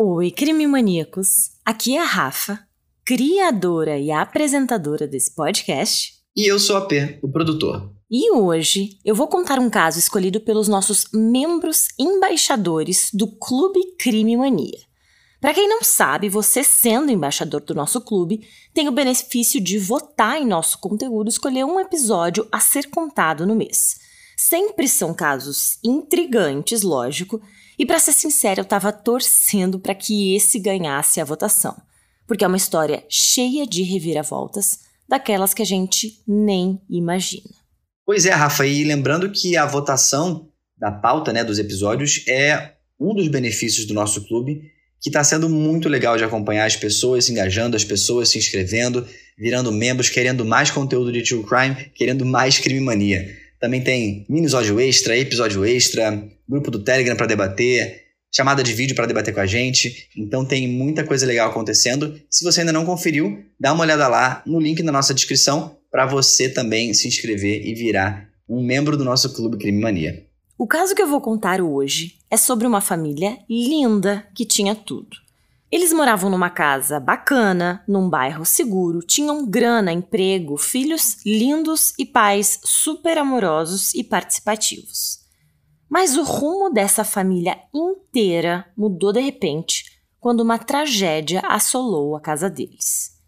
Oi, crime maníacos! Aqui é a Rafa, criadora e apresentadora desse podcast. E eu sou a P, o produtor. E hoje eu vou contar um caso escolhido pelos nossos membros embaixadores do Clube Crime Mania. Para quem não sabe, você sendo embaixador do nosso clube, tem o benefício de votar em nosso conteúdo e escolher um episódio a ser contado no mês. Sempre são casos intrigantes, lógico, e para ser sincera, eu estava torcendo para que esse ganhasse a votação, porque é uma história cheia de reviravoltas, daquelas que a gente nem imagina. Pois é, Rafa, e lembrando que a votação da pauta né, dos episódios é um dos benefícios do nosso clube, que está sendo muito legal de acompanhar as pessoas se engajando, as pessoas se inscrevendo, virando membros, querendo mais conteúdo de True Crime, querendo mais crime mania. Também tem minisódio extra, episódio extra, grupo do Telegram para debater, chamada de vídeo para debater com a gente. Então tem muita coisa legal acontecendo. Se você ainda não conferiu, dá uma olhada lá no link na nossa descrição para você também se inscrever e virar um membro do nosso Clube Crime Mania. O caso que eu vou contar hoje é sobre uma família linda que tinha tudo. Eles moravam numa casa bacana, num bairro seguro, tinham grana, emprego, filhos lindos e pais super amorosos e participativos. Mas o rumo dessa família inteira mudou de repente quando uma tragédia assolou a casa deles.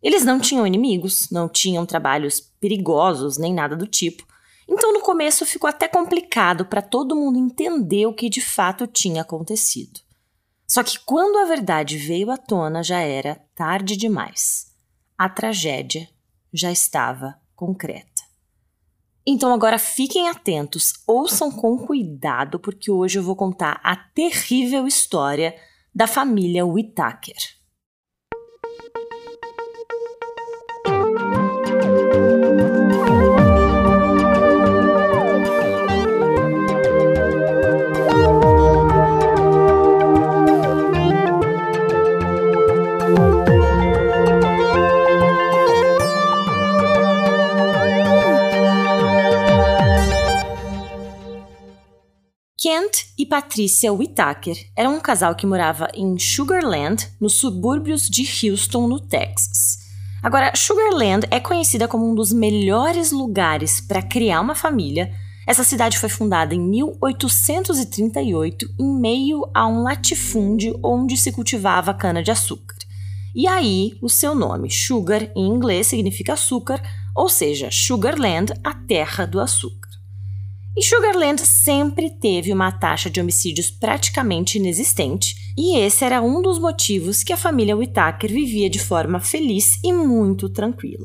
Eles não tinham inimigos, não tinham trabalhos perigosos nem nada do tipo, então no começo ficou até complicado para todo mundo entender o que de fato tinha acontecido. Só que quando a verdade veio à tona já era tarde demais. A tragédia já estava concreta. Então agora fiquem atentos, ouçam com cuidado, porque hoje eu vou contar a terrível história da família Whittaker. Kent e Patricia Whittaker eram um casal que morava em Sugarland, nos subúrbios de Houston, no Texas. Agora, Sugarland é conhecida como um dos melhores lugares para criar uma família. Essa cidade foi fundada em 1838, em meio a um latifúndio onde se cultivava cana-de-açúcar. E aí, o seu nome, Sugar, em inglês, significa açúcar, ou seja, Sugarland, a terra do açúcar. E Sugarland sempre teve uma taxa de homicídios praticamente inexistente, e esse era um dos motivos que a família Whittaker vivia de forma feliz e muito tranquila.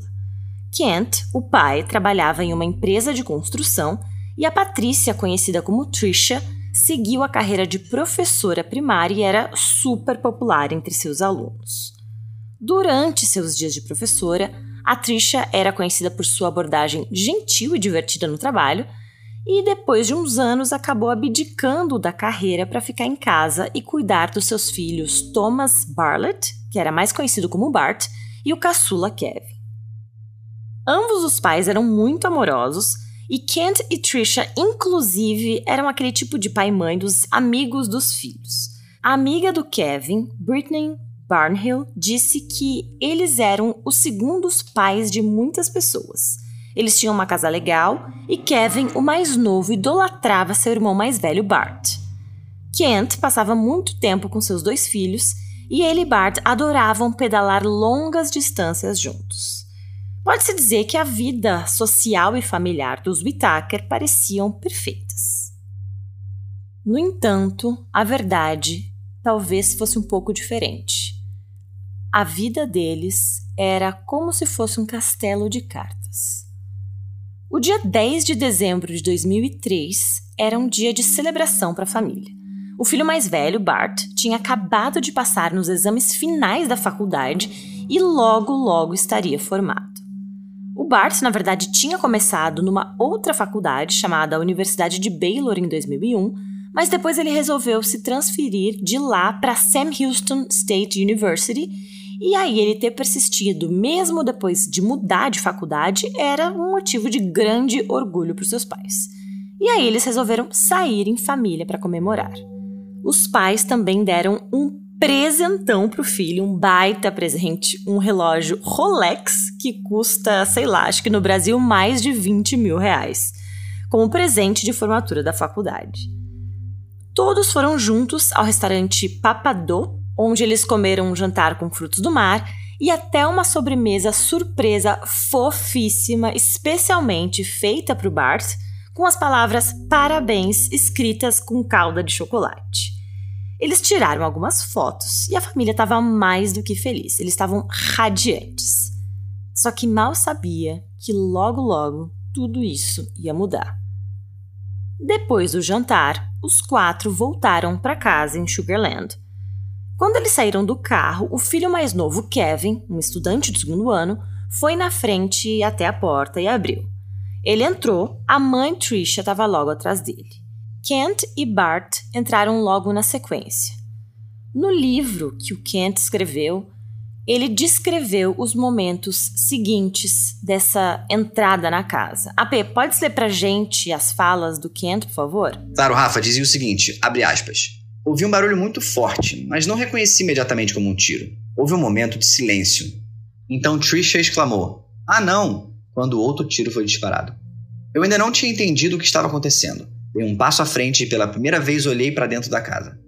Kent, o pai, trabalhava em uma empresa de construção e a Patrícia, conhecida como Trisha, seguiu a carreira de professora primária e era super popular entre seus alunos. Durante seus dias de professora, a Trisha era conhecida por sua abordagem gentil e divertida no trabalho e depois de uns anos acabou abdicando da carreira para ficar em casa e cuidar dos seus filhos Thomas Bartlett, que era mais conhecido como Bart, e o caçula Kevin. Ambos os pais eram muito amorosos e Kent e Trisha, inclusive, eram aquele tipo de pai e mãe dos amigos dos filhos. A amiga do Kevin, Britney Barnhill, disse que eles eram os segundos pais de muitas pessoas eles tinham uma casa legal e Kevin, o mais novo, idolatrava seu irmão mais velho, Bart. Kent passava muito tempo com seus dois filhos e ele e Bart adoravam pedalar longas distâncias juntos. Pode-se dizer que a vida social e familiar dos Whittaker pareciam perfeitas. No entanto, a verdade talvez fosse um pouco diferente. A vida deles era como se fosse um castelo de cartas. O dia 10 de dezembro de 2003 era um dia de celebração para a família. O filho mais velho, Bart, tinha acabado de passar nos exames finais da faculdade e logo, logo estaria formado. O Bart, na verdade, tinha começado numa outra faculdade chamada Universidade de Baylor em 2001, mas depois ele resolveu se transferir de lá para Sam Houston State University e aí ele ter persistido, mesmo depois de mudar de faculdade, era um motivo de grande orgulho para os seus pais. E aí eles resolveram sair em família para comemorar. Os pais também deram um presentão pro filho, um baita presente, um relógio Rolex que custa, sei lá, acho que no Brasil mais de 20 mil reais, como presente de formatura da faculdade. Todos foram juntos ao restaurante Papadô, onde eles comeram um jantar com frutos do mar e até uma sobremesa surpresa fofíssima, especialmente feita para o Bart, com as palavras parabéns escritas com calda de chocolate. Eles tiraram algumas fotos e a família estava mais do que feliz. Eles estavam radiantes. Só que mal sabia que logo logo tudo isso ia mudar. Depois do jantar, os quatro voltaram para casa em Sugarland. Quando eles saíram do carro, o filho mais novo, Kevin, um estudante do segundo ano, foi na frente até a porta e abriu. Ele entrou, a mãe Trisha estava logo atrás dele. Kent e Bart entraram logo na sequência. No livro que o Kent escreveu, ele descreveu os momentos seguintes dessa entrada na casa. AP, pode ler pra gente as falas do Kent, por favor? Claro, Rafa, dizia o seguinte, abre aspas. Ouvi um barulho muito forte, mas não reconheci imediatamente como um tiro. Houve um momento de silêncio. Então Trisha exclamou: Ah, não! quando outro tiro foi disparado. Eu ainda não tinha entendido o que estava acontecendo. Dei um passo à frente e pela primeira vez olhei para dentro da casa.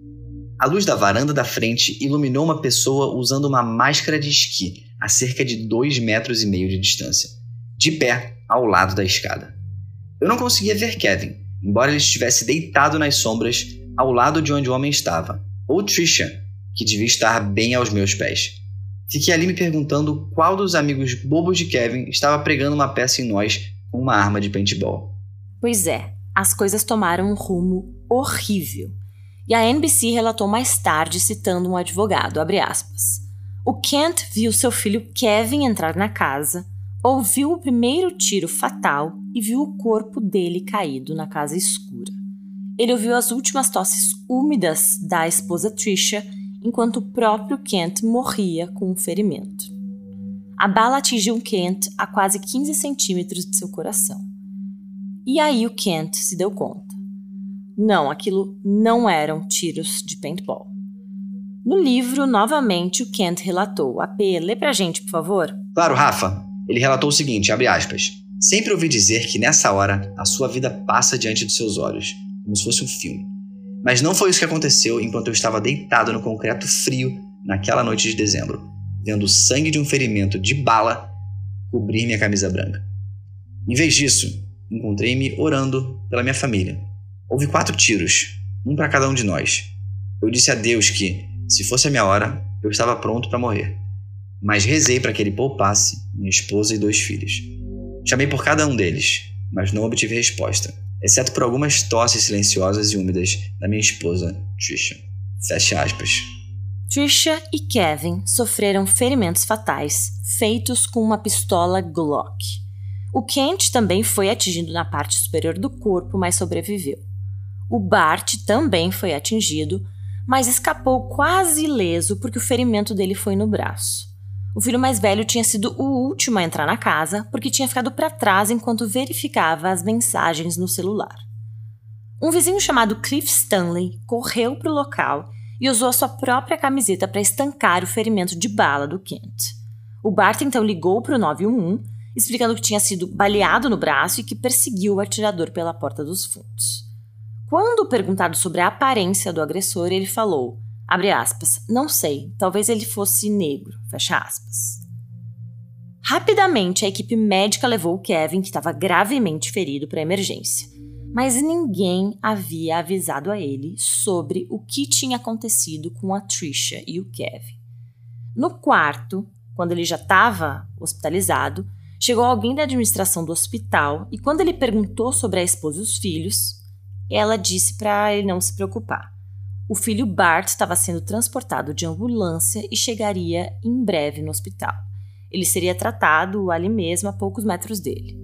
A luz da varanda da frente iluminou uma pessoa usando uma máscara de esqui a cerca de dois metros e meio de distância, de pé ao lado da escada. Eu não conseguia ver Kevin, embora ele estivesse deitado nas sombras ao lado de onde o homem estava, ou Trisha, que devia estar bem aos meus pés. Fiquei ali me perguntando qual dos amigos bobos de Kevin estava pregando uma peça em nós com uma arma de paintball. Pois é, as coisas tomaram um rumo horrível. E a NBC relatou mais tarde, citando um advogado, aspas, O Kent viu seu filho Kevin entrar na casa, ouviu o primeiro tiro fatal e viu o corpo dele caído na casa escura. Ele ouviu as últimas tosses úmidas da esposa Trisha, enquanto o próprio Kent morria com um ferimento. A bala atingiu Kent a quase 15 centímetros de seu coração. E aí o Kent se deu conta. Não, aquilo não eram tiros de paintball. No livro, novamente, o Kent relatou. AP, lê pra gente, por favor. Claro, Rafa. Ele relatou o seguinte, abre aspas. Sempre ouvi dizer que nessa hora a sua vida passa diante dos seus olhos, como se fosse um filme. Mas não foi isso que aconteceu enquanto eu estava deitado no concreto frio naquela noite de dezembro, vendo o sangue de um ferimento de bala cobrir minha camisa branca. Em vez disso, encontrei-me orando pela minha família. Houve quatro tiros, um para cada um de nós. Eu disse a Deus que, se fosse a minha hora, eu estava pronto para morrer. Mas rezei para que ele poupasse minha esposa e dois filhos. Chamei por cada um deles, mas não obtive resposta, exceto por algumas tosses silenciosas e úmidas da minha esposa, Trisha. Fecha aspas. Trisha e Kevin sofreram ferimentos fatais feitos com uma pistola Glock. O Kent também foi atingido na parte superior do corpo, mas sobreviveu. O Bart também foi atingido, mas escapou quase ileso porque o ferimento dele foi no braço. O filho mais velho tinha sido o último a entrar na casa porque tinha ficado para trás enquanto verificava as mensagens no celular. Um vizinho chamado Cliff Stanley correu para o local e usou a sua própria camiseta para estancar o ferimento de bala do Kent. O Bart então ligou para o 911 explicando que tinha sido baleado no braço e que perseguiu o atirador pela porta dos fundos. Quando perguntado sobre a aparência do agressor, ele falou, abre aspas, não sei, talvez ele fosse negro, fecha aspas. Rapidamente, a equipe médica levou o Kevin, que estava gravemente ferido, para a emergência. Mas ninguém havia avisado a ele sobre o que tinha acontecido com a Trisha e o Kevin. No quarto, quando ele já estava hospitalizado, Chegou alguém da administração do hospital e, quando ele perguntou sobre a esposa e os filhos, ela disse para ele não se preocupar. O filho Bart estava sendo transportado de ambulância e chegaria em breve no hospital. Ele seria tratado ali mesmo a poucos metros dele.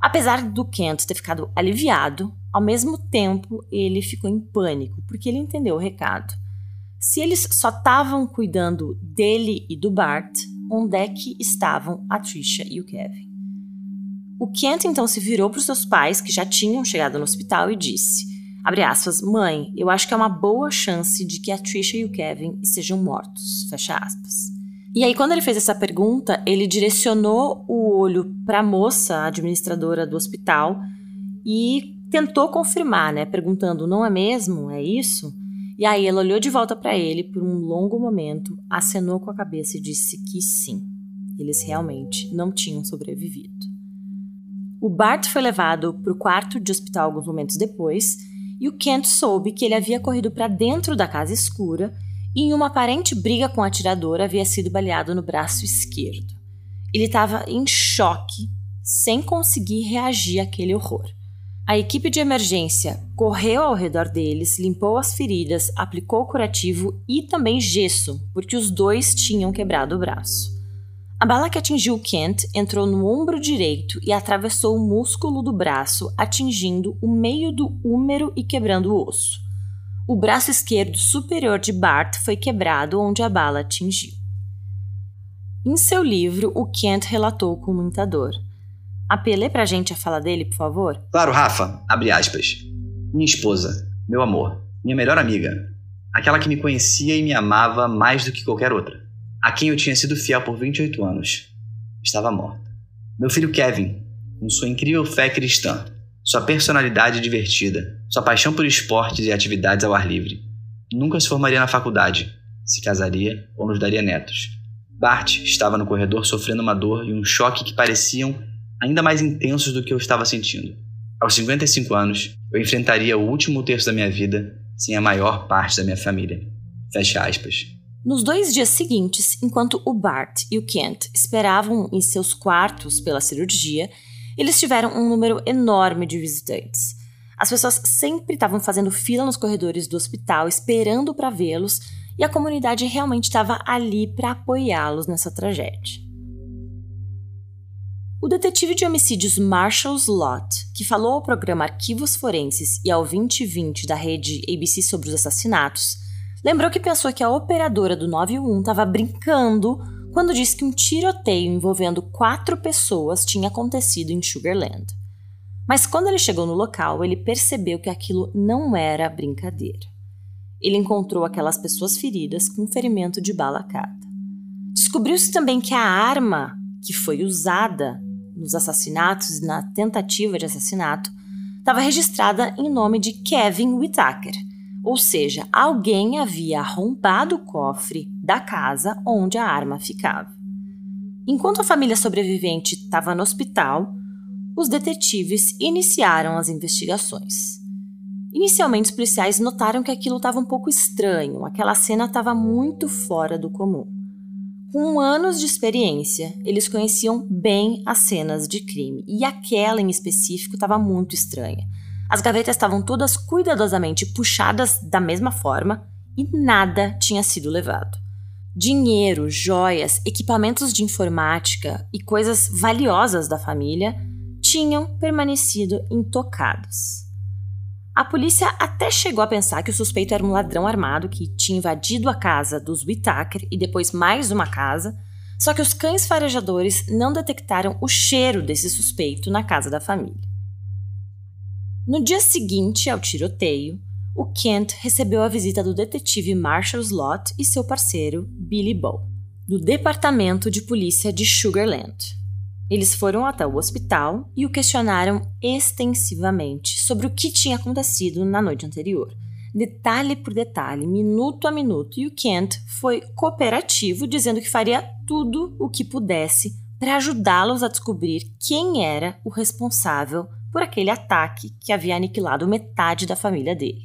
Apesar do Kent ter ficado aliviado, ao mesmo tempo ele ficou em pânico, porque ele entendeu o recado. Se eles só estavam cuidando dele e do Bart, onde é que estavam a Trisha e o Kevin. O Kent então se virou para os seus pais, que já tinham chegado no hospital, e disse: Abre aspas, mãe, eu acho que é uma boa chance de que a Trisha e o Kevin sejam mortos. Fecha aspas. E aí, quando ele fez essa pergunta, ele direcionou o olho para a moça, a administradora do hospital, e tentou confirmar, né? Perguntando: não é mesmo? É isso? E aí ela olhou de volta para ele por um longo momento, acenou com a cabeça e disse que sim, eles realmente não tinham sobrevivido. O Bart foi levado para o quarto de hospital alguns momentos depois, e o Kent soube que ele havia corrido para dentro da casa escura e, em uma aparente briga com o atirador, havia sido baleado no braço esquerdo. Ele estava em choque, sem conseguir reagir àquele horror. A equipe de emergência correu ao redor deles, limpou as feridas, aplicou curativo e também gesso, porque os dois tinham quebrado o braço. A bala que atingiu Kent entrou no ombro direito e atravessou o músculo do braço, atingindo o meio do húmero e quebrando o osso. O braço esquerdo superior de Bart foi quebrado onde a bala atingiu. Em seu livro, o Kent relatou com muita dor. Apelê pra gente a fala dele, por favor? Claro, Rafa. Abre aspas. Minha esposa, meu amor, minha melhor amiga, aquela que me conhecia e me amava mais do que qualquer outra, a quem eu tinha sido fiel por 28 anos, estava morta. Meu filho Kevin, com sua incrível fé cristã, sua personalidade divertida, sua paixão por esportes e atividades ao ar livre, nunca se formaria na faculdade, se casaria ou nos daria netos. Bart estava no corredor sofrendo uma dor e um choque que pareciam ainda mais intensos do que eu estava sentindo. Aos 55 anos, eu enfrentaria o último terço da minha vida sem a maior parte da minha família. Fecha aspas. Nos dois dias seguintes, enquanto o Bart e o Kent esperavam em seus quartos pela cirurgia, eles tiveram um número enorme de visitantes. As pessoas sempre estavam fazendo fila nos corredores do hospital esperando para vê-los e a comunidade realmente estava ali para apoiá-los nessa tragédia. O detetive de homicídios Marshall Slott, que falou ao programa Arquivos Forenses e ao 2020 da rede ABC sobre os assassinatos, lembrou que pensou que a operadora do 911 estava brincando quando disse que um tiroteio envolvendo quatro pessoas tinha acontecido em Sugarland. Mas quando ele chegou no local, ele percebeu que aquilo não era brincadeira. Ele encontrou aquelas pessoas feridas com ferimento de bala cada. Descobriu-se também que a arma que foi usada nos assassinatos e na tentativa de assassinato, estava registrada em nome de Kevin Whittaker, ou seja, alguém havia arrombado o cofre da casa onde a arma ficava. Enquanto a família sobrevivente estava no hospital, os detetives iniciaram as investigações. Inicialmente, os policiais notaram que aquilo estava um pouco estranho, aquela cena estava muito fora do comum. Com anos de experiência, eles conheciam bem as cenas de crime e aquela em específico estava muito estranha. As gavetas estavam todas cuidadosamente puxadas da mesma forma e nada tinha sido levado. Dinheiro, joias, equipamentos de informática e coisas valiosas da família tinham permanecido intocados. A polícia até chegou a pensar que o suspeito era um ladrão armado que tinha invadido a casa dos Whittaker e depois mais uma casa, só que os cães farejadores não detectaram o cheiro desse suspeito na casa da família. No dia seguinte ao tiroteio, o Kent recebeu a visita do detetive Marshall Slott e seu parceiro Billy Bow, do Departamento de Polícia de Sugarland. Eles foram até o hospital e o questionaram extensivamente sobre o que tinha acontecido na noite anterior, detalhe por detalhe, minuto a minuto, e o Kent foi cooperativo, dizendo que faria tudo o que pudesse para ajudá-los a descobrir quem era o responsável por aquele ataque que havia aniquilado metade da família dele.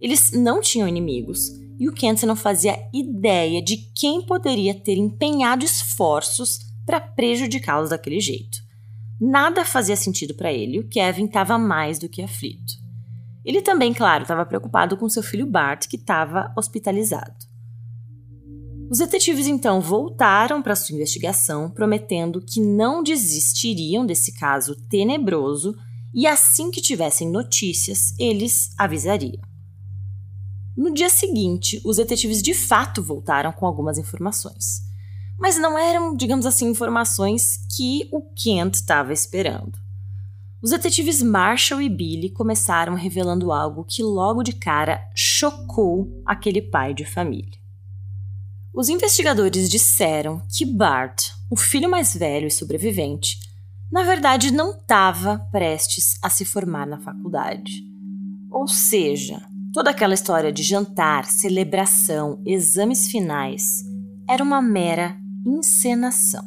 Eles não tinham inimigos e o Kent não fazia ideia de quem poderia ter empenhado esforços para prejudicá-los daquele jeito. Nada fazia sentido para ele e o Kevin estava mais do que aflito. Ele também, claro, estava preocupado com seu filho Bart, que estava hospitalizado. Os detetives então voltaram para sua investigação, prometendo que não desistiriam desse caso tenebroso e assim que tivessem notícias, eles avisariam. No dia seguinte, os detetives de fato voltaram com algumas informações mas não eram, digamos assim, informações que o Kent estava esperando. Os detetives Marshall e Billy começaram revelando algo que logo de cara chocou aquele pai de família. Os investigadores disseram que Bart, o filho mais velho e sobrevivente, na verdade não estava prestes a se formar na faculdade. Ou seja, toda aquela história de jantar, celebração, exames finais era uma mera encenação.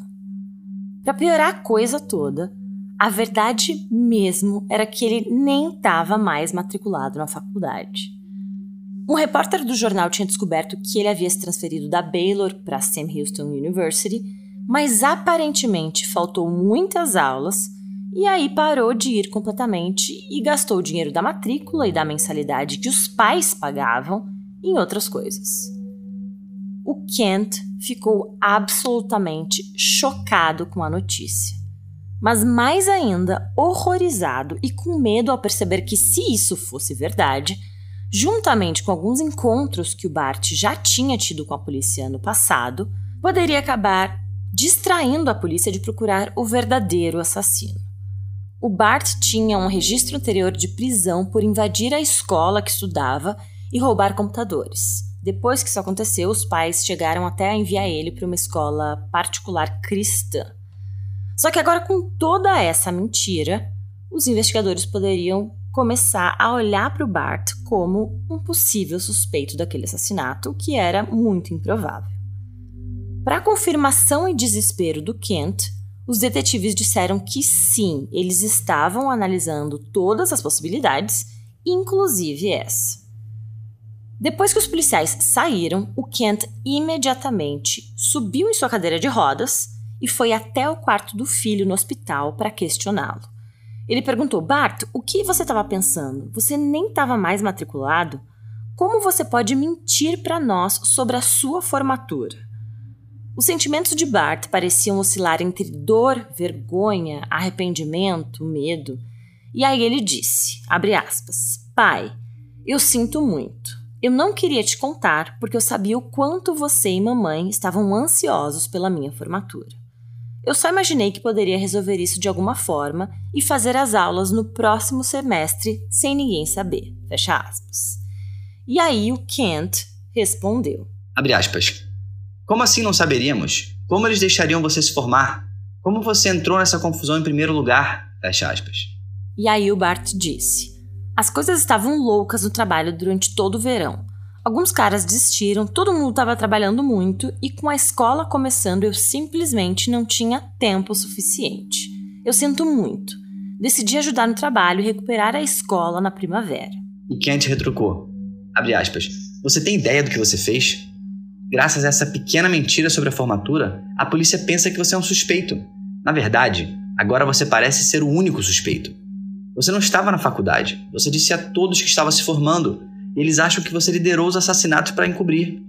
Para piorar a coisa toda, a verdade mesmo era que ele nem estava mais matriculado na faculdade. Um repórter do jornal tinha descoberto que ele havia se transferido da Baylor para Sam Houston University, mas aparentemente faltou muitas aulas e aí parou de ir completamente e gastou o dinheiro da matrícula e da mensalidade que os pais pagavam em outras coisas. O Kent ficou absolutamente chocado com a notícia. Mas mais ainda horrorizado e com medo ao perceber que, se isso fosse verdade, juntamente com alguns encontros que o Bart já tinha tido com a polícia ano passado, poderia acabar distraindo a polícia de procurar o verdadeiro assassino. O Bart tinha um registro anterior de prisão por invadir a escola que estudava e roubar computadores. Depois que isso aconteceu, os pais chegaram até a enviar ele para uma escola particular cristã. Só que agora, com toda essa mentira, os investigadores poderiam começar a olhar para o Bart como um possível suspeito daquele assassinato, que era muito improvável. Para confirmação e desespero do Kent, os detetives disseram que sim, eles estavam analisando todas as possibilidades, inclusive essa. Depois que os policiais saíram, o Kent imediatamente subiu em sua cadeira de rodas e foi até o quarto do filho no hospital para questioná-lo. Ele perguntou: Bart, o que você estava pensando? Você nem estava mais matriculado? Como você pode mentir para nós sobre a sua formatura? Os sentimentos de Bart pareciam oscilar entre dor, vergonha, arrependimento, medo. E aí ele disse, aspas, Pai, eu sinto muito. Eu não queria te contar porque eu sabia o quanto você e mamãe estavam ansiosos pela minha formatura. Eu só imaginei que poderia resolver isso de alguma forma e fazer as aulas no próximo semestre sem ninguém saber. Fecha aspas. E aí o Kent respondeu. Abre aspas. Como assim não saberíamos? Como eles deixariam você se formar? Como você entrou nessa confusão em primeiro lugar? Fecha aspas. E aí o Bart disse: As coisas estavam loucas no trabalho durante todo o verão. Alguns caras desistiram, todo mundo estava trabalhando muito e com a escola começando eu simplesmente não tinha tempo suficiente. Eu sinto muito. Decidi ajudar no trabalho e recuperar a escola na primavera. E Kent retrucou. Abre aspas. Você tem ideia do que você fez? Graças a essa pequena mentira sobre a formatura, a polícia pensa que você é um suspeito. Na verdade, agora você parece ser o único suspeito. Você não estava na faculdade. Você disse a todos que estava se formando. Eles acham que você liderou os assassinatos para encobrir.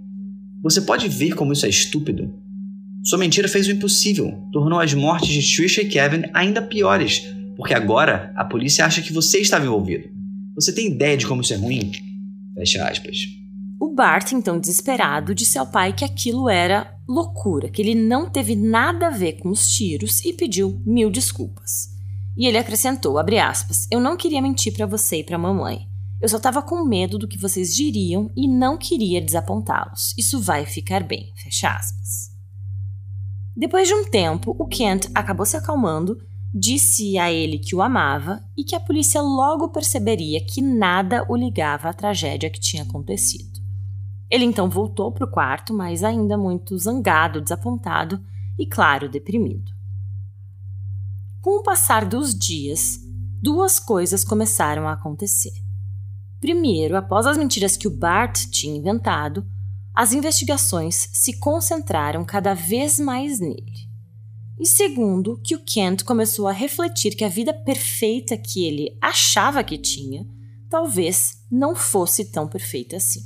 Você pode ver como isso é estúpido? Sua mentira fez o impossível, tornou as mortes de Trisha e Kevin ainda piores, porque agora a polícia acha que você estava envolvido. Você tem ideia de como isso é ruim? Fecha aspas. O Bart, então desesperado, disse ao pai que aquilo era loucura, que ele não teve nada a ver com os tiros e pediu mil desculpas. E ele acrescentou, aspas, eu não queria mentir para você e para mamãe. Eu só estava com medo do que vocês diriam e não queria desapontá-los. Isso vai ficar bem, fecha aspas. Depois de um tempo, o Kent acabou se acalmando, disse a ele que o amava e que a polícia logo perceberia que nada o ligava à tragédia que tinha acontecido. Ele então voltou para o quarto, mas ainda muito zangado, desapontado e, claro, deprimido. Com o passar dos dias, duas coisas começaram a acontecer. Primeiro, após as mentiras que o Bart tinha inventado, as investigações se concentraram cada vez mais nele. E segundo, que o Kent começou a refletir que a vida perfeita que ele achava que tinha talvez não fosse tão perfeita assim.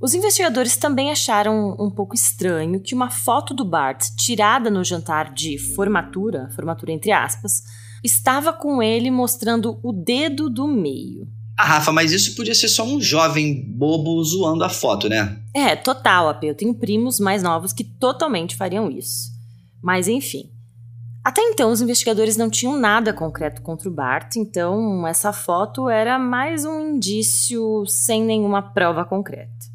Os investigadores também acharam um pouco estranho que uma foto do Bart tirada no jantar de formatura, formatura entre aspas, estava com ele mostrando o dedo do meio. Ah, Rafa, mas isso podia ser só um jovem bobo zoando a foto, né? É, total, AP. Eu tenho primos mais novos que totalmente fariam isso. Mas enfim. Até então, os investigadores não tinham nada concreto contra o Bart, então essa foto era mais um indício sem nenhuma prova concreta.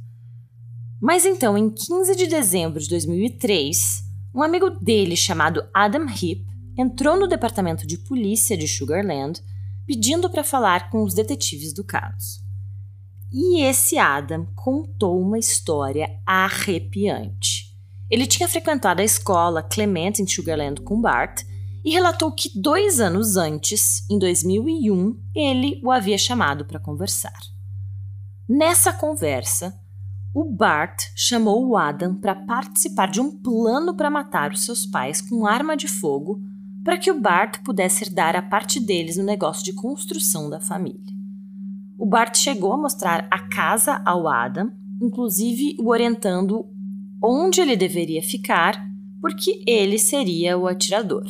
Mas então, em 15 de dezembro de 2003, um amigo dele chamado Adam Heap entrou no departamento de polícia de Sugarland pedindo para falar com os detetives do caso. E esse Adam contou uma história arrepiante. Ele tinha frequentado a escola Clement em Sugarland com Bart e relatou que dois anos antes, em 2001, ele o havia chamado para conversar. Nessa conversa, o Bart chamou o Adam para participar de um plano para matar os seus pais com arma de fogo para que o Bart pudesse herdar a parte deles no negócio de construção da família. O Bart chegou a mostrar a casa ao Adam, inclusive o orientando onde ele deveria ficar, porque ele seria o atirador.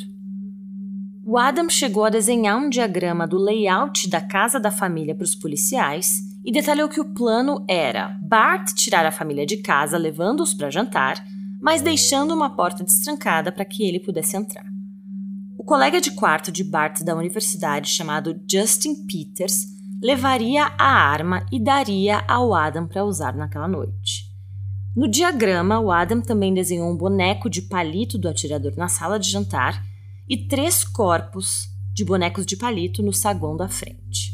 O Adam chegou a desenhar um diagrama do layout da casa da família para os policiais e detalhou que o plano era Bart tirar a família de casa levando-os para jantar, mas deixando uma porta destrancada para que ele pudesse entrar. O colega de quarto de Bart da universidade, chamado Justin Peters, levaria a arma e daria ao Adam para usar naquela noite. No diagrama, o Adam também desenhou um boneco de palito do atirador na sala de jantar e três corpos de bonecos de palito no saguão da frente.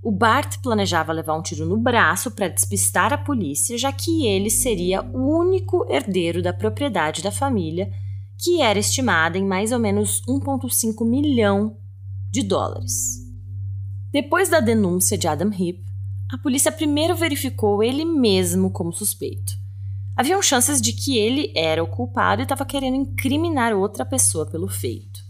O Bart planejava levar um tiro no braço para despistar a polícia, já que ele seria o único herdeiro da propriedade da família que era estimada em mais ou menos 1,5 milhão de dólares. Depois da denúncia de Adam Heap, a polícia primeiro verificou ele mesmo como suspeito. Haviam chances de que ele era o culpado e estava querendo incriminar outra pessoa pelo feito.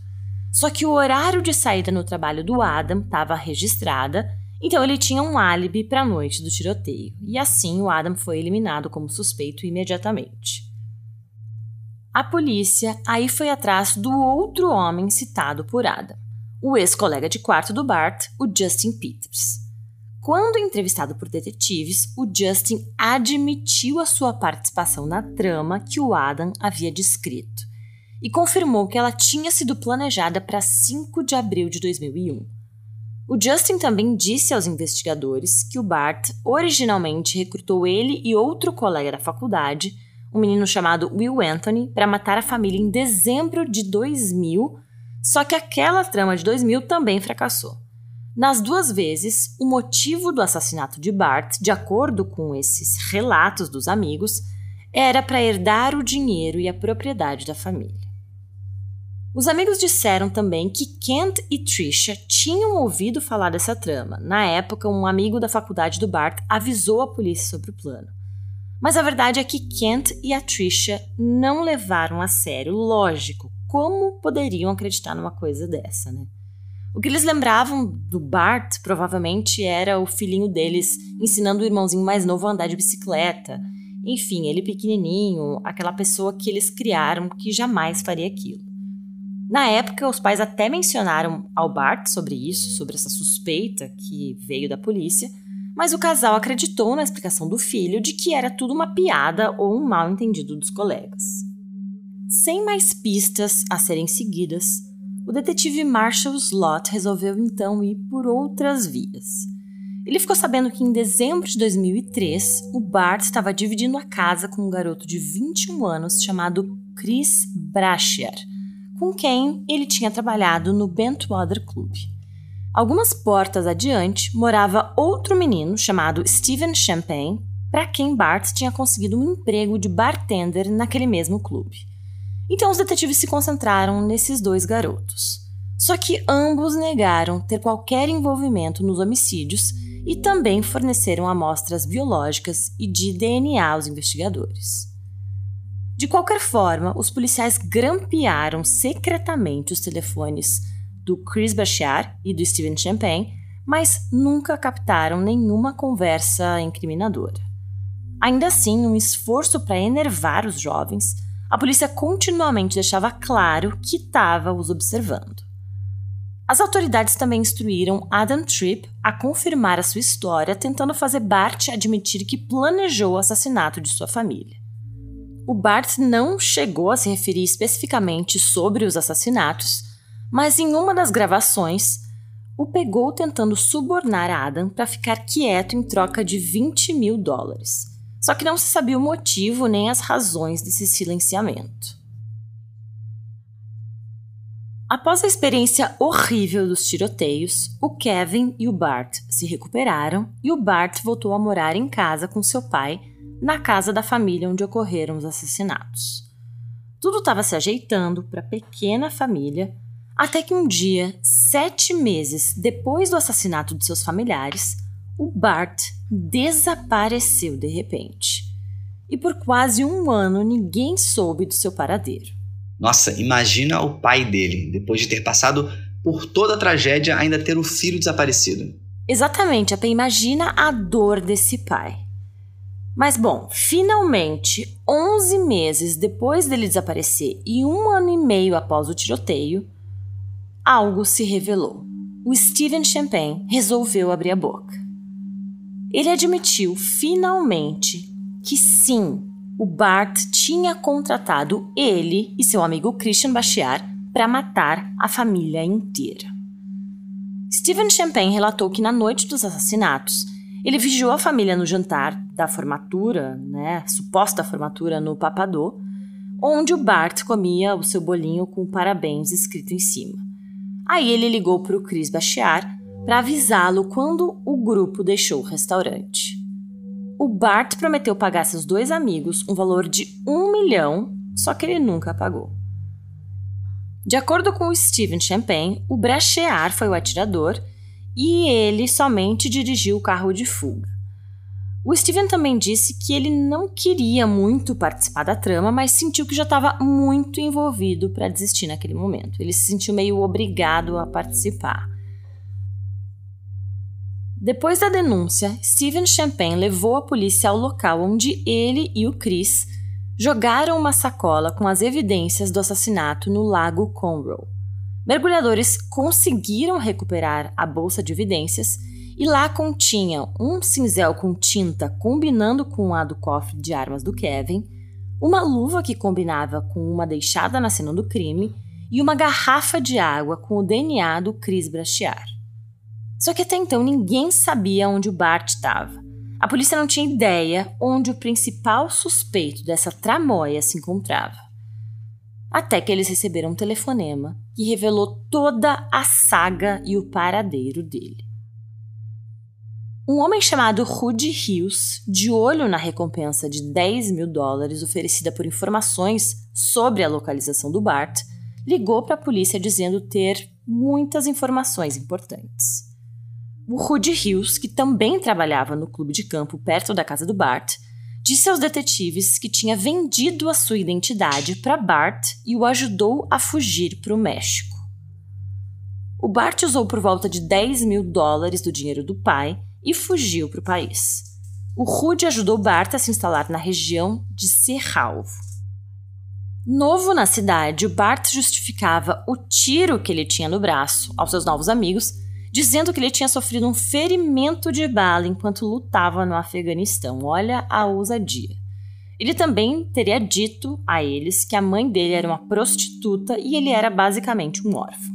Só que o horário de saída no trabalho do Adam estava registrada, então ele tinha um álibi para a noite do tiroteio, e assim o Adam foi eliminado como suspeito imediatamente. A polícia aí foi atrás do outro homem citado por Adam, o ex-colega de quarto do Bart, o Justin Peters. Quando entrevistado por detetives, o Justin admitiu a sua participação na trama que o Adam havia descrito e confirmou que ela tinha sido planejada para 5 de abril de 2001. O Justin também disse aos investigadores que o Bart originalmente recrutou ele e outro colega da faculdade um menino chamado Will Anthony para matar a família em dezembro de 2000, só que aquela trama de 2000 também fracassou. Nas duas vezes, o motivo do assassinato de Bart, de acordo com esses relatos dos amigos, era para herdar o dinheiro e a propriedade da família. Os amigos disseram também que Kent e Trisha tinham ouvido falar dessa trama. Na época, um amigo da faculdade do Bart avisou a polícia sobre o plano. Mas a verdade é que Kent e a Trisha não levaram a sério, lógico. Como poderiam acreditar numa coisa dessa, né? O que eles lembravam do Bart provavelmente era o filhinho deles ensinando o irmãozinho mais novo a andar de bicicleta. Enfim, ele pequenininho, aquela pessoa que eles criaram que jamais faria aquilo. Na época, os pais até mencionaram ao Bart sobre isso, sobre essa suspeita que veio da polícia, mas o casal acreditou na explicação do filho de que era tudo uma piada ou um mal entendido dos colegas. Sem mais pistas a serem seguidas, o detetive Marshall Slott resolveu então ir por outras vias. Ele ficou sabendo que em dezembro de 2003, o Bart estava dividindo a casa com um garoto de 21 anos chamado Chris Brasher, com quem ele tinha trabalhado no Bentwater Club. Algumas portas adiante morava outro menino chamado Steven Champagne, para quem Bart tinha conseguido um emprego de bartender naquele mesmo clube. Então os detetives se concentraram nesses dois garotos. Só que ambos negaram ter qualquer envolvimento nos homicídios e também forneceram amostras biológicas e de DNA aos investigadores. De qualquer forma, os policiais grampearam secretamente os telefones do Chris Bashar e do Steven Champagne, mas nunca captaram nenhuma conversa incriminadora. Ainda assim, um esforço para enervar os jovens, a polícia continuamente deixava claro que estava os observando. As autoridades também instruíram Adam Tripp a confirmar a sua história, tentando fazer Bart admitir que planejou o assassinato de sua família. O Bart não chegou a se referir especificamente sobre os assassinatos, mas em uma das gravações, o pegou tentando subornar Adam para ficar quieto em troca de 20 mil dólares. Só que não se sabia o motivo nem as razões desse silenciamento. Após a experiência horrível dos tiroteios, o Kevin e o Bart se recuperaram e o Bart voltou a morar em casa com seu pai, na casa da família onde ocorreram os assassinatos. Tudo estava se ajeitando para a pequena família, até que um dia, sete meses depois do assassinato de seus familiares, o Bart desapareceu de repente. E por quase um ano ninguém soube do seu paradeiro. Nossa, imagina o pai dele, depois de ter passado por toda a tragédia, ainda ter o filho desaparecido. Exatamente, até imagina a dor desse pai. Mas bom, finalmente, 11 meses depois dele desaparecer e um ano e meio após o tiroteio, algo se revelou. O Steven Champagne resolveu abrir a boca. Ele admitiu finalmente que sim, o Bart tinha contratado ele e seu amigo Christian Bachiar para matar a família inteira. Steven Champagne relatou que na noite dos assassinatos, ele vigiou a família no jantar da formatura, né, suposta formatura no Papadô, onde o Bart comia o seu bolinho com parabéns escrito em cima. Aí ele ligou para o Chris Bachiar para avisá-lo quando o grupo deixou o restaurante o Bart prometeu pagar seus dois amigos um valor de um milhão, só que ele nunca pagou. De acordo com o Steven Champagne, o Brachear foi o atirador e ele somente dirigiu o carro de fuga. O Steven também disse que ele não queria muito participar da trama, mas sentiu que já estava muito envolvido para desistir naquele momento. Ele se sentiu meio obrigado a participar. Depois da denúncia, Steven Champagne levou a polícia ao local onde ele e o Chris jogaram uma sacola com as evidências do assassinato no lago Conroe. Mergulhadores conseguiram recuperar a bolsa de evidências e lá continha um cinzel com tinta combinando com a do cofre de armas do Kevin, uma luva que combinava com uma deixada na cena do crime e uma garrafa de água com o DNA do Chris Brachiar. Só que até então ninguém sabia onde o Bart estava. A polícia não tinha ideia onde o principal suspeito dessa tramóia se encontrava. Até que eles receberam um telefonema que revelou toda a saga e o paradeiro dele. Um homem chamado Rudy Hughes, de olho na recompensa de 10 mil dólares oferecida por informações sobre a localização do Bart, ligou para a polícia dizendo ter muitas informações importantes. O Rudy Hills, que também trabalhava no clube de campo perto da casa do Bart, disse aos detetives que tinha vendido a sua identidade para Bart e o ajudou a fugir para o México. O Bart usou por volta de 10 mil dólares do dinheiro do pai e fugiu para o país. O Rudy ajudou Bart a se instalar na região de Serralvo. Novo na cidade, o Bart justificava o tiro que ele tinha no braço aos seus novos amigos dizendo que ele tinha sofrido um ferimento de bala enquanto lutava no Afeganistão. Olha a ousadia. Ele também teria dito a eles que a mãe dele era uma prostituta e ele era basicamente um órfão.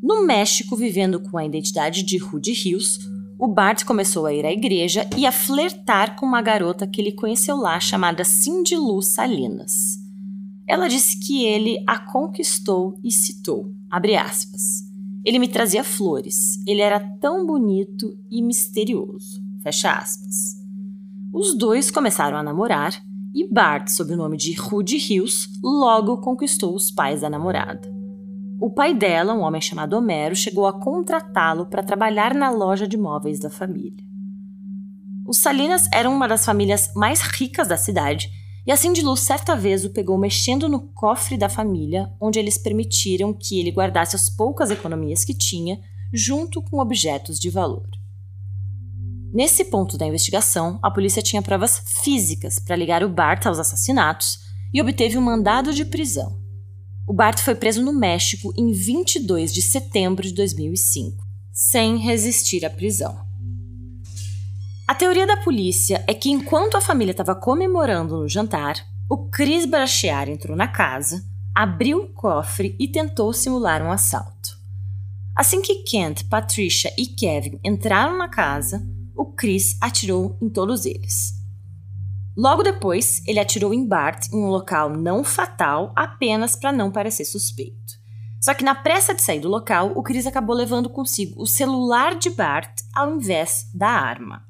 No México, vivendo com a identidade de Rudy Hills, o Bart começou a ir à igreja e a flertar com uma garota que ele conheceu lá chamada Cindy Lu Salinas. Ela disse que ele a conquistou e citou, abre aspas, ele me trazia flores. Ele era tão bonito e misterioso. Fecha aspas. Os dois começaram a namorar e Bart, sob o nome de Rudy Hills, logo conquistou os pais da namorada. O pai dela, um homem chamado Homero, chegou a contratá-lo para trabalhar na loja de móveis da família. Os Salinas eram uma das famílias mais ricas da cidade e a Cindy Lou certa vez o pegou mexendo no cofre da família, onde eles permitiram que ele guardasse as poucas economias que tinha, junto com objetos de valor. Nesse ponto da investigação, a polícia tinha provas físicas para ligar o Bart aos assassinatos e obteve um mandado de prisão. O Bart foi preso no México em 22 de setembro de 2005, sem resistir à prisão. A teoria da polícia é que enquanto a família estava comemorando no jantar, o Chris Brachiar entrou na casa, abriu o cofre e tentou simular um assalto. Assim que Kent, Patricia e Kevin entraram na casa, o Chris atirou em todos eles. Logo depois, ele atirou em Bart em um local não fatal apenas para não parecer suspeito. Só que na pressa de sair do local, o Chris acabou levando consigo o celular de Bart ao invés da arma.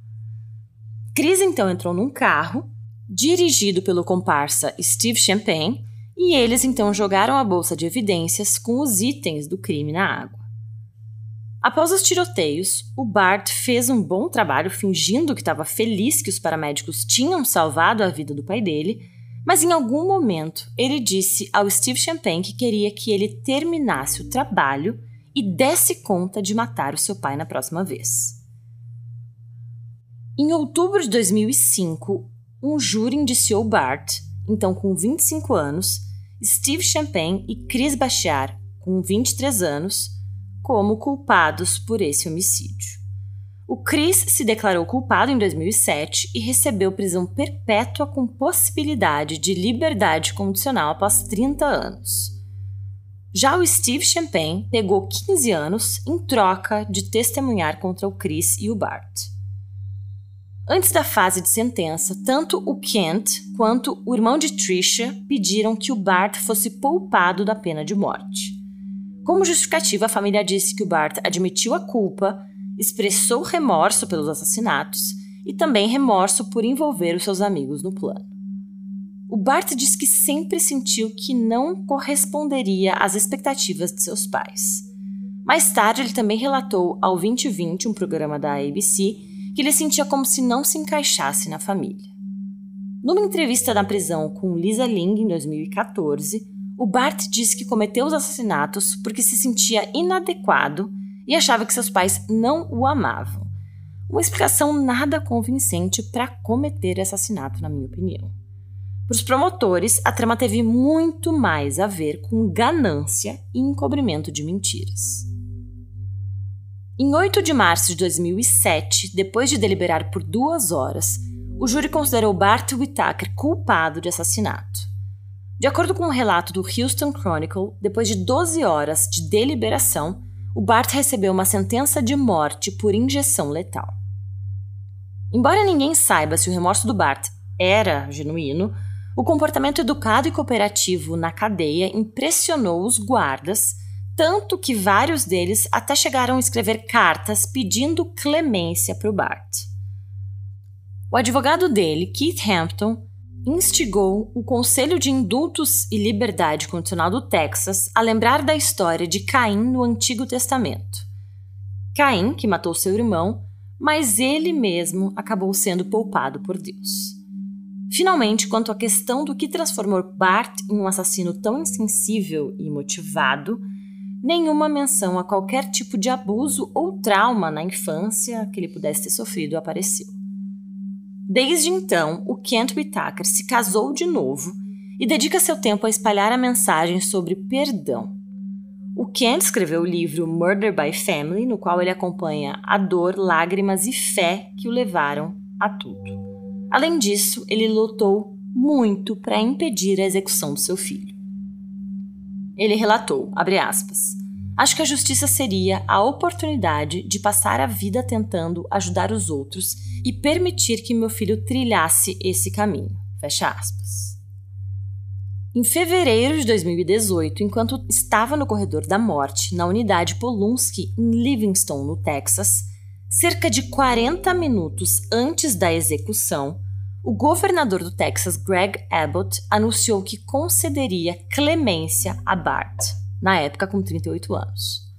Chris então entrou num carro, dirigido pelo comparsa Steve Champagne, e eles então jogaram a bolsa de evidências com os itens do crime na água. Após os tiroteios, o Bart fez um bom trabalho fingindo que estava feliz que os paramédicos tinham salvado a vida do pai dele, mas em algum momento ele disse ao Steve Champagne que queria que ele terminasse o trabalho e desse conta de matar o seu pai na próxima vez. Em outubro de 2005, um júri indiciou Bart, então com 25 anos, Steve Champagne e Chris Bachar, com 23 anos, como culpados por esse homicídio. O Chris se declarou culpado em 2007 e recebeu prisão perpétua com possibilidade de liberdade condicional após 30 anos. Já o Steve Champagne pegou 15 anos em troca de testemunhar contra o Chris e o Bart. Antes da fase de sentença, tanto o Kent quanto o irmão de Trisha pediram que o Bart fosse poupado da pena de morte. Como justificativa, a família disse que o Bart admitiu a culpa, expressou remorso pelos assassinatos e também remorso por envolver os seus amigos no plano. O Bart disse que sempre sentiu que não corresponderia às expectativas de seus pais. Mais tarde, ele também relatou ao 2020, um programa da ABC, que ele sentia como se não se encaixasse na família. Numa entrevista na prisão com Lisa Ling em 2014, o Bart disse que cometeu os assassinatos porque se sentia inadequado e achava que seus pais não o amavam. Uma explicação nada convincente para cometer assassinato, na minha opinião. Para os promotores, a trama teve muito mais a ver com ganância e encobrimento de mentiras. Em 8 de março de 2007, depois de deliberar por duas horas, o júri considerou Bart Whittaker culpado de assassinato. De acordo com um relato do Houston Chronicle, depois de 12 horas de deliberação, o Bart recebeu uma sentença de morte por injeção letal. Embora ninguém saiba se o remorso do Bart era genuíno, o comportamento educado e cooperativo na cadeia impressionou os guardas, tanto que vários deles até chegaram a escrever cartas pedindo clemência para o Bart. O advogado dele, Keith Hampton, instigou o Conselho de Indultos e Liberdade Condicional do Texas a lembrar da história de Caim no Antigo Testamento. Caim, que matou seu irmão, mas ele mesmo acabou sendo poupado por Deus. Finalmente, quanto à questão do que transformou Bart em um assassino tão insensível e motivado, nenhuma menção a qualquer tipo de abuso ou trauma na infância que ele pudesse ter sofrido apareceu. Desde então, o Kent Whittaker se casou de novo e dedica seu tempo a espalhar a mensagem sobre perdão. O Kent escreveu o livro Murder by Family, no qual ele acompanha a dor, lágrimas e fé que o levaram a tudo. Além disso, ele lutou muito para impedir a execução do seu filho. Ele relatou, aspas, Acho que a justiça seria a oportunidade de passar a vida tentando ajudar os outros e permitir que meu filho trilhasse esse caminho. Fecha aspas. Em fevereiro de 2018, enquanto estava no corredor da morte, na unidade Polunsky, em Livingston, no Texas, cerca de 40 minutos antes da execução, o governador do Texas, Greg Abbott, anunciou que concederia clemência a Bart na época com 38 anos.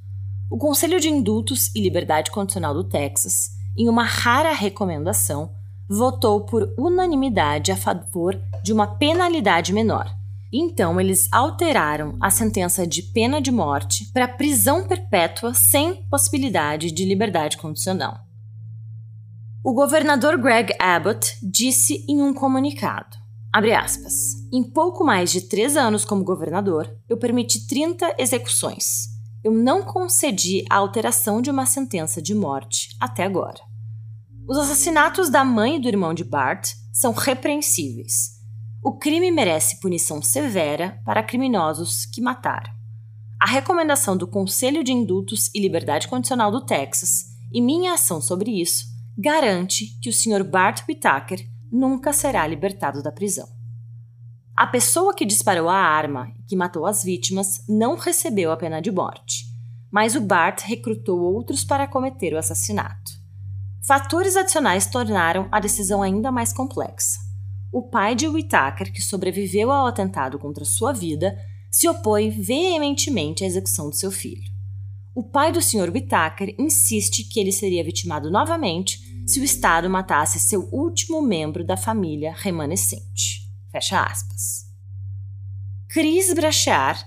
O Conselho de Indultos e Liberdade Condicional do Texas, em uma rara recomendação, votou por unanimidade a favor de uma penalidade menor. Então, eles alteraram a sentença de pena de morte para prisão perpétua sem possibilidade de liberdade condicional. O governador Greg Abbott disse em um comunicado: Abre aspas. Em pouco mais de três anos como governador, eu permiti 30 execuções. Eu não concedi a alteração de uma sentença de morte até agora. Os assassinatos da mãe e do irmão de Bart são repreensíveis. O crime merece punição severa para criminosos que mataram. A recomendação do Conselho de Indultos e Liberdade Condicional do Texas e minha ação sobre isso garante que o Sr. Bart Whitaker nunca será libertado da prisão. A pessoa que disparou a arma e que matou as vítimas não recebeu a pena de morte, mas o Bart recrutou outros para cometer o assassinato. Fatores adicionais tornaram a decisão ainda mais complexa. O pai de Whitaker, que sobreviveu ao atentado contra sua vida, se opõe veementemente à execução de seu filho. O pai do Sr. Whitaker insiste que ele seria vitimado novamente se o Estado matasse seu último membro da família remanescente. Fecha aspas. Chris Brachard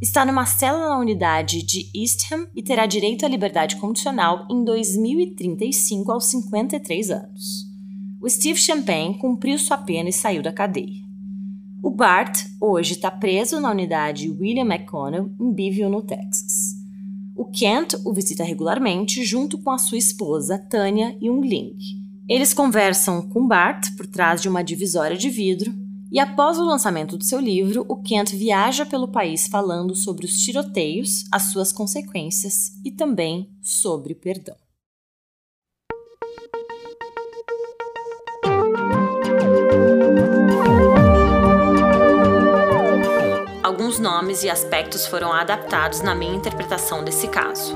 está numa cela na unidade de Eastham e terá direito à liberdade condicional em 2035 aos 53 anos o Steve Champagne cumpriu sua pena e saiu da cadeia. O Bart hoje está preso na unidade William McConnell em Beeville, no Texas. O Kent o visita regularmente junto com a sua esposa Tanya Jungling. Eles conversam com Bart por trás de uma divisória de vidro e após o lançamento do seu livro, o Kent viaja pelo país falando sobre os tiroteios, as suas consequências e também sobre perdão. Alguns nomes e aspectos foram adaptados na minha interpretação desse caso.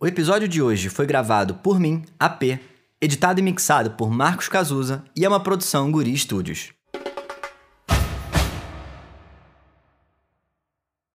O episódio de hoje foi gravado por mim, AP, editado e mixado por Marcos Cazuza e é uma produção Guri Studios.